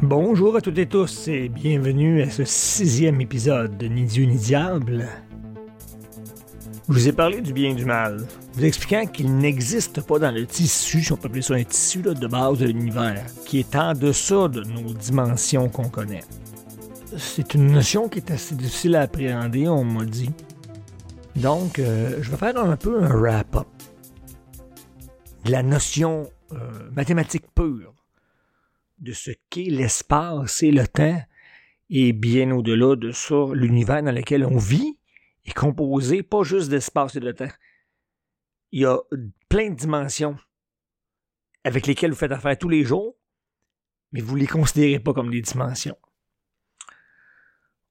Bonjour à toutes et tous et bienvenue à ce sixième épisode de Ni Dieu ni Diable. Je vous ai parlé du bien et du mal, vous expliquant qu'il n'existe pas dans le tissu, si on peut appeler ça un tissu de base de l'univers, qui est en dessous de nos dimensions qu'on connaît. C'est une notion qui est assez difficile à appréhender, on m'a dit. Donc, euh, je vais faire un peu un wrap-up. La notion euh, mathématique pure de ce qu'est l'espace et le temps, et bien au-delà de ça, l'univers dans lequel on vit est composé pas juste d'espace et de temps. Il y a plein de dimensions avec lesquelles vous faites affaire tous les jours, mais vous ne les considérez pas comme des dimensions.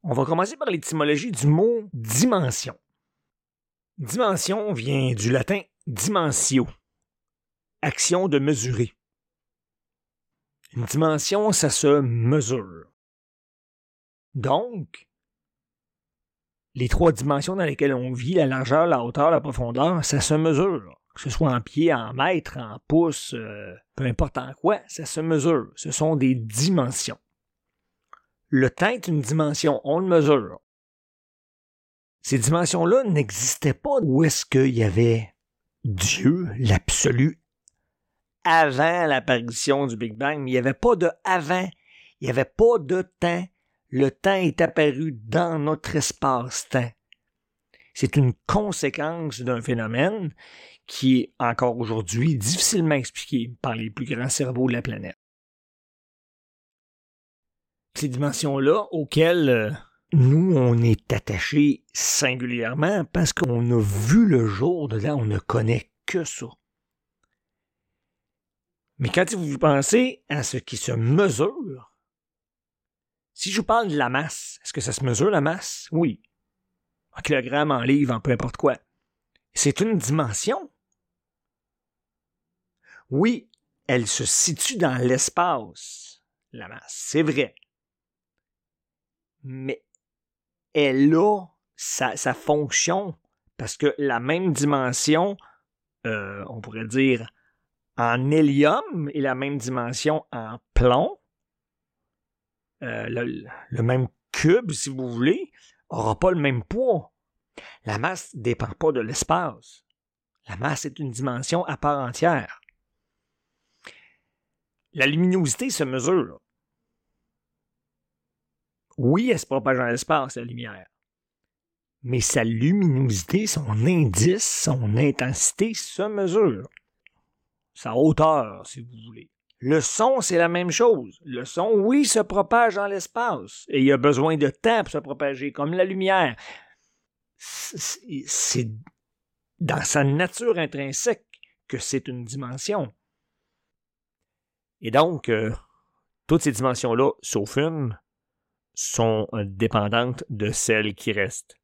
On va commencer par l'étymologie du mot dimension. Dimension vient du latin dimensio, action de mesurer. Une dimension, ça se mesure. Donc, les trois dimensions dans lesquelles on vit, la largeur, la hauteur, la profondeur, ça se mesure. Que ce soit en pieds, en mètres, en pouces, euh, peu importe en quoi, ça se mesure. Ce sont des dimensions. Le temps est une dimension, on le mesure. Ces dimensions-là n'existaient pas où est-ce qu'il y avait Dieu, l'absolu avant l'apparition du Big Bang, mais il n'y avait pas de avant, il n'y avait pas de temps. Le temps est apparu dans notre espace-temps. C'est une conséquence d'un phénomène qui est encore aujourd'hui difficilement expliqué par les plus grands cerveaux de la planète. Ces dimensions-là auxquelles euh, nous, on est attachés singulièrement parce qu'on a vu le jour dedans, on ne connaît que ça. Mais quand vous pensez à ce qui se mesure, si je vous parle de la masse, est-ce que ça se mesure la masse? Oui. En kilogrammes, en livres, en peu importe quoi. C'est une dimension. Oui, elle se situe dans l'espace, la masse, c'est vrai. Mais elle a sa, fonction parce que la même dimension, euh, on pourrait dire, en hélium et la même dimension en plomb, euh, le, même cube, si vous voulez, n'aura pas le même poids. La masse ne dépend pas de l'espace. La masse est une dimension à part entière. La luminosité se mesure. Oui, elle se propage dans l'espace, la lumière. Mais sa luminosité, son indice, son intensité se mesure sa hauteur, si vous voulez. Le son, c'est la même chose. Le son, oui, se propage dans l'espace et il a besoin de temps pour se propager, comme la lumière. C'est dans sa nature intrinsèque que c'est une dimension. Et donc, euh, toutes ces dimensions-là, sauf une, sont dépendantes de celles qui restent.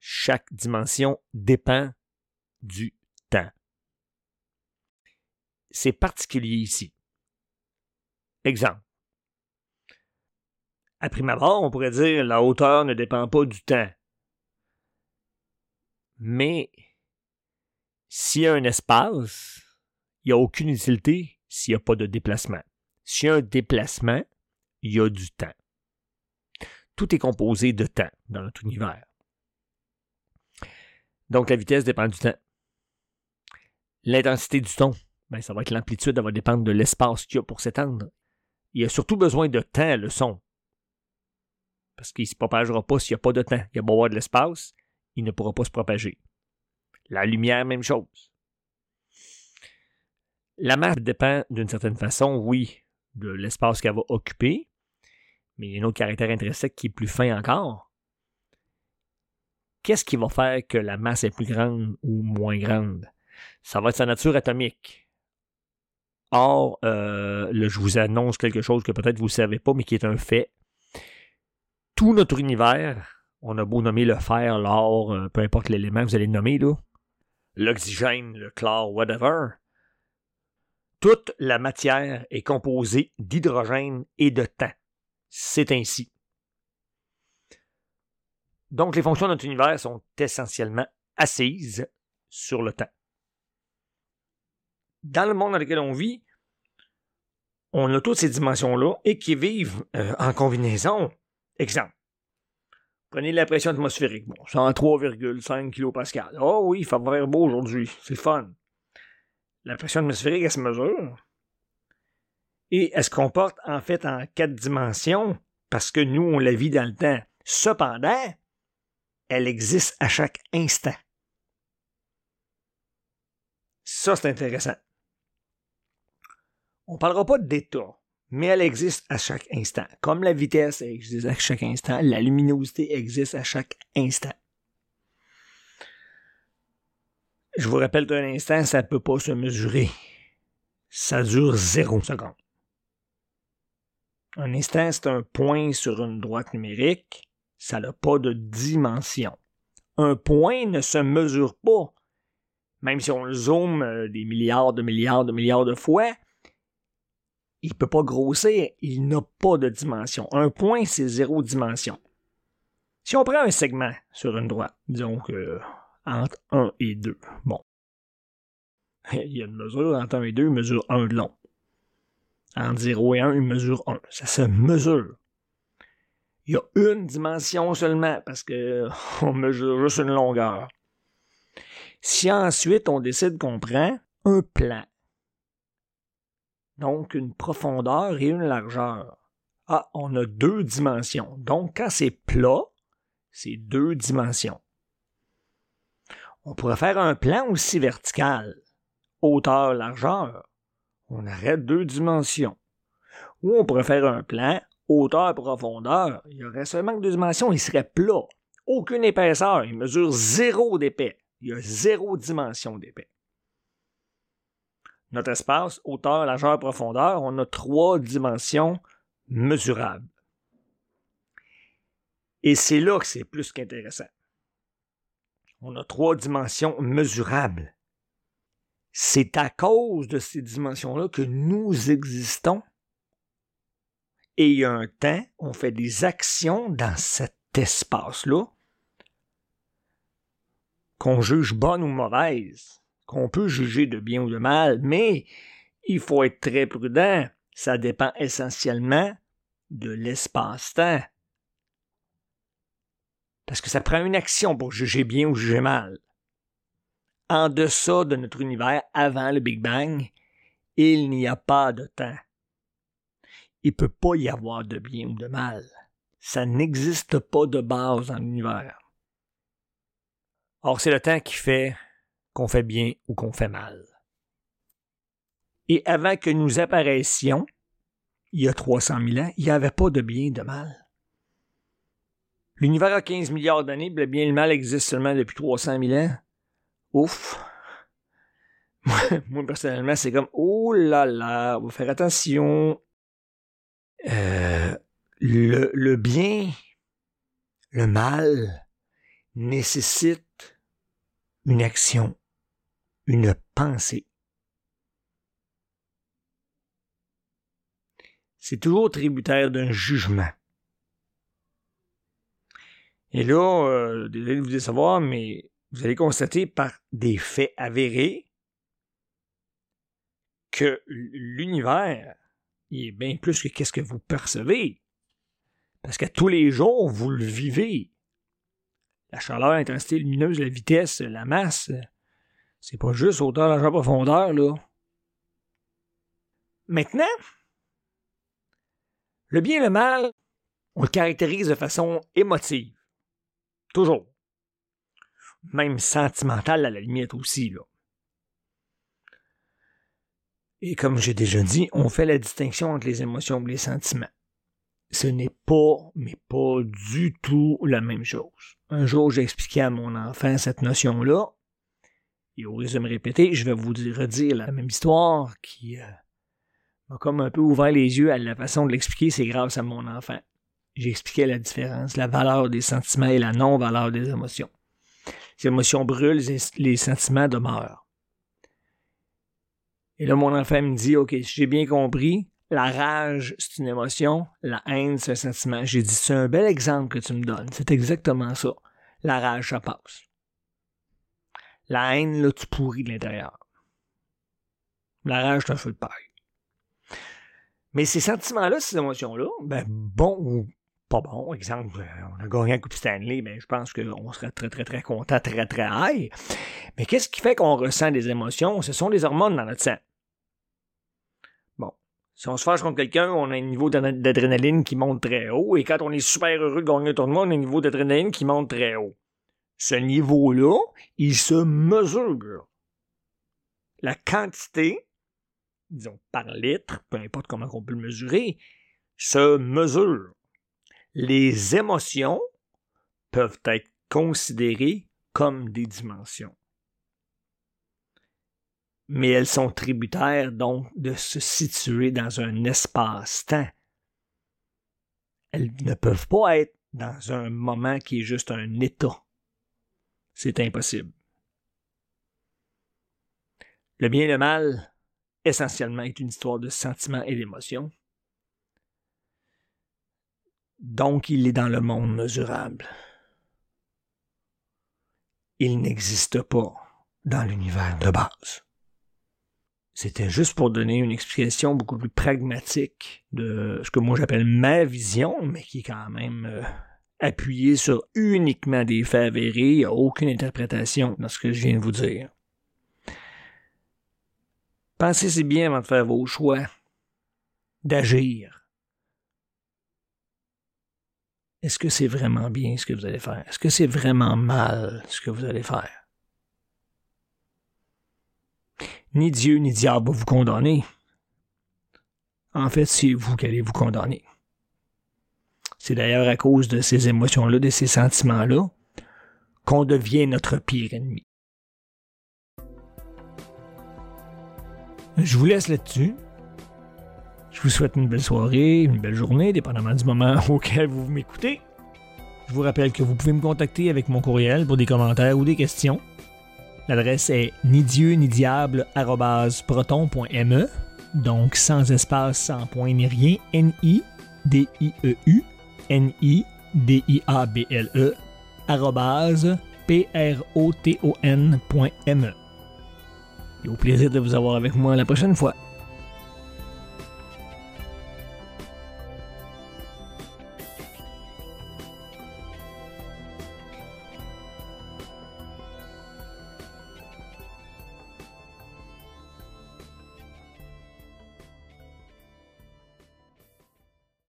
Chaque dimension dépend du c'est particulier ici. Exemple. À prime abord, on pourrait dire la hauteur ne dépend pas du temps. Mais s'il y a un espace, il n'y a aucune utilité s'il n'y a pas de déplacement. S'il y a un déplacement, il y a du temps. Tout est composé de temps dans notre univers. Donc la vitesse dépend du temps. L'intensité du ton ben, ça va être l'amplitude, elle va dépendre de l'espace qu'il y a pour s'étendre. Il a surtout besoin de temps, le son. Parce qu'il ne se propagera pas s'il n'y a pas de temps. Il y a beau avoir de l'espace, il ne pourra pas se propager. La lumière, même chose. La masse dépend d'une certaine façon, oui, de l'espace qu'elle va occuper, mais il y a un autre caractère intrinsèque qui est plus fin encore. Qu'est-ce qui va faire que la masse est plus grande ou moins grande? Ça va être sa nature atomique. Or, euh, je vous annonce quelque chose que peut-être vous ne savez pas, mais qui est un fait. Tout notre univers, on a beau nommer le fer, l'or, euh, peu importe l'élément que vous allez nommer, là, l'oxygène, le chlore, whatever, Toute la matière est composée d'hydrogène et de temps. C'est ainsi. Donc les fonctions de notre univers sont essentiellement assises sur le temps. Dans le monde dans lequel on vit, on a toutes ces dimensions-là et qui vivent euh, en combinaison. Exemple. Prenez la pression atmosphérique. Bon, 103,5 kPa. Oh oui, il va faire beau aujourd'hui. C'est fun. La pression atmosphérique, elle se mesure. Et elle se comporte en fait en quatre dimensions parce que nous, on la vit dans le temps. Cependant, elle existe à chaque instant. Ça, c'est intéressant. On ne parlera pas d'état, mais elle existe à chaque instant. Comme la vitesse existe à chaque instant, la luminosité existe à chaque instant. Je vous rappelle qu'un instant, ça ne peut pas se mesurer. Ça dure zéro seconde. Un instant, c'est un point sur une droite numérique. Ça n'a pas de dimension. Un point ne se mesure pas. Même si on le zoome euh, des milliards de milliards de milliards de fois, il ne peut pas grossir, il n'a pas de dimension. Un point, c'est zéro dimension. Si on prend un segment sur une droite, disons que entre 1 et 2, bon. Il y a une mesure entre 1 et 2, il mesure 1 de long. Entre 0 et 1, il mesure 1. Ça se mesure. Il y a une dimension seulement parce qu'on mesure juste une longueur. Si ensuite on décide qu'on prend un plan donc une profondeur et une largeur. Ah, on a deux dimensions. Donc quand c'est plat, c'est deux dimensions. On pourrait faire un plan aussi vertical, hauteur, largeur. On aurait deux dimensions. Ou on pourrait faire un plan hauteur, profondeur. Il y aurait seulement deux dimensions, il serait plat. Aucune épaisseur, il mesure zéro d'épais. Il y a zéro dimension d'épais notre espace, hauteur, largeur, profondeur, on a trois dimensions mesurables. Et c'est là que c'est plus qu'intéressant. On a trois dimensions mesurables. C'est à cause de ces dimensions-là que nous existons. Et il y a un temps, on fait des actions dans cet espace-là qu'on juge bonnes ou mauvaises qu'on peut juger de bien ou de mal, mais il faut être très prudent. Ça dépend essentiellement de l'espace-temps. Parce que ça prend une action pour juger bien ou juger mal. En deçà de notre univers, avant le Big Bang, il n'y a pas de temps. Il ne peut pas y avoir de bien ou de mal. Ça n'existe pas de base dans l'univers. Or, c'est le temps qui fait qu'on fait bien ou qu'on fait mal. Et avant que nous apparaissions, il y a 300 000 ans, il n'y avait pas de bien et de mal. L'univers a 15 milliards d'années, le bien et le mal existent seulement depuis 300 000 ans. Ouf! Moi, personnellement, c'est comme, oh là là, va faire attention. Euh, le bien, le mal nécessite une action une pensée. C'est toujours tributaire d'un jugement. Et là, euh, désolé de vous savoir, mais vous allez constater par des faits avérés que l'univers est bien plus que qu'est-ce que vous percevez. Parce qu'à tous les jours, vous le vivez. La chaleur, l'intensité lumineuse, la vitesse, la masse, c'est pas juste hauteur, largeur, profondeur, là. Maintenant, le bien et le mal, on le caractérise de façon émotive. Toujours. Même sentimentale à la limite aussi, là. Et comme j'ai déjà dit, on fait la distinction entre les émotions et les sentiments. Ce n'est pas, mais pas du tout la même chose. Un jour, j'ai expliqué à mon enfant cette notion-là, et au risque de me répéter, je vais vous redire la même histoire qui euh, m'a comme un peu ouvert les yeux à la façon de l'expliquer, c'est grâce à mon enfant. J'expliquais la différence, la valeur des sentiments et la non-valeur des émotions. Les émotions brûlent, les sentiments demeurent. Et là, mon enfant me dit, OK, j'ai bien compris, la rage, c'est une émotion, la haine, c'est un sentiment. J'ai dit, c'est un bel exemple que tu me donnes. C'est exactement ça. La rage, ça passe. La haine, là, tu pourris de l'intérieur. La rage, c'est un feu de paille. Mais ces sentiments-là, ces émotions-là, ben, bon ou pas bon, exemple, on a gagné un coup de Stanley, ben, je pense qu'on serait très, très, très content, très, très high. Mais qu'est-ce qui fait qu'on ressent des émotions? Ce sont les hormones dans notre sang. Bon. Si on se fâche contre quelqu'un, on a un niveau d'adrénaline qui monte très haut. Et quand on est super heureux de gagner un tournoi, on a un niveau d'adrénaline qui monte très haut. Ce niveau-là, il se mesure. La quantité disons par litre, peu importe comment on peut le mesurer, se mesure. Les émotions peuvent être considérées comme des dimensions. Mais elles sont tributaires donc de se situer dans un espace-temps. Elles ne peuvent pas être dans un moment qui est juste un état. C'est impossible. Le bien et le mal essentiellement est une histoire de sentiments et d'émotions. Donc il est dans le monde mesurable. Il n'existe pas dans l'univers de base. C'était juste pour donner une explication beaucoup plus pragmatique de ce que moi j'appelle ma vision, mais qui est quand même appuyée sur uniquement des faits avérés. Il n'y a aucune interprétation dans ce que je viens de vous dire. Pensez si bien avant de faire vos choix, d'agir. Est-ce que c'est vraiment bien ce que vous allez faire? Est-ce que c'est vraiment mal ce que vous allez faire? Ni Dieu ni diable va vous condamner. En fait, c'est vous qui allez vous condamner. C'est d'ailleurs à cause de ces émotions-là, de ces sentiments-là, qu'on devient notre pire ennemi. Je vous laisse là-dessus. Je vous souhaite une belle soirée, une belle journée, dépendamment du moment auquel vous m'écoutez. Je vous rappelle que vous pouvez me contacter avec mon courriel pour des commentaires ou des questions. L'adresse est ni dieu ni diable proton.me, donc sans espace, sans point ni rien, N-I-D-I-E-U, N-I-D-I-A-B-L-E, P-R-O-T-O-N.me. Et au plaisir de vous avoir avec moi la prochaine fois.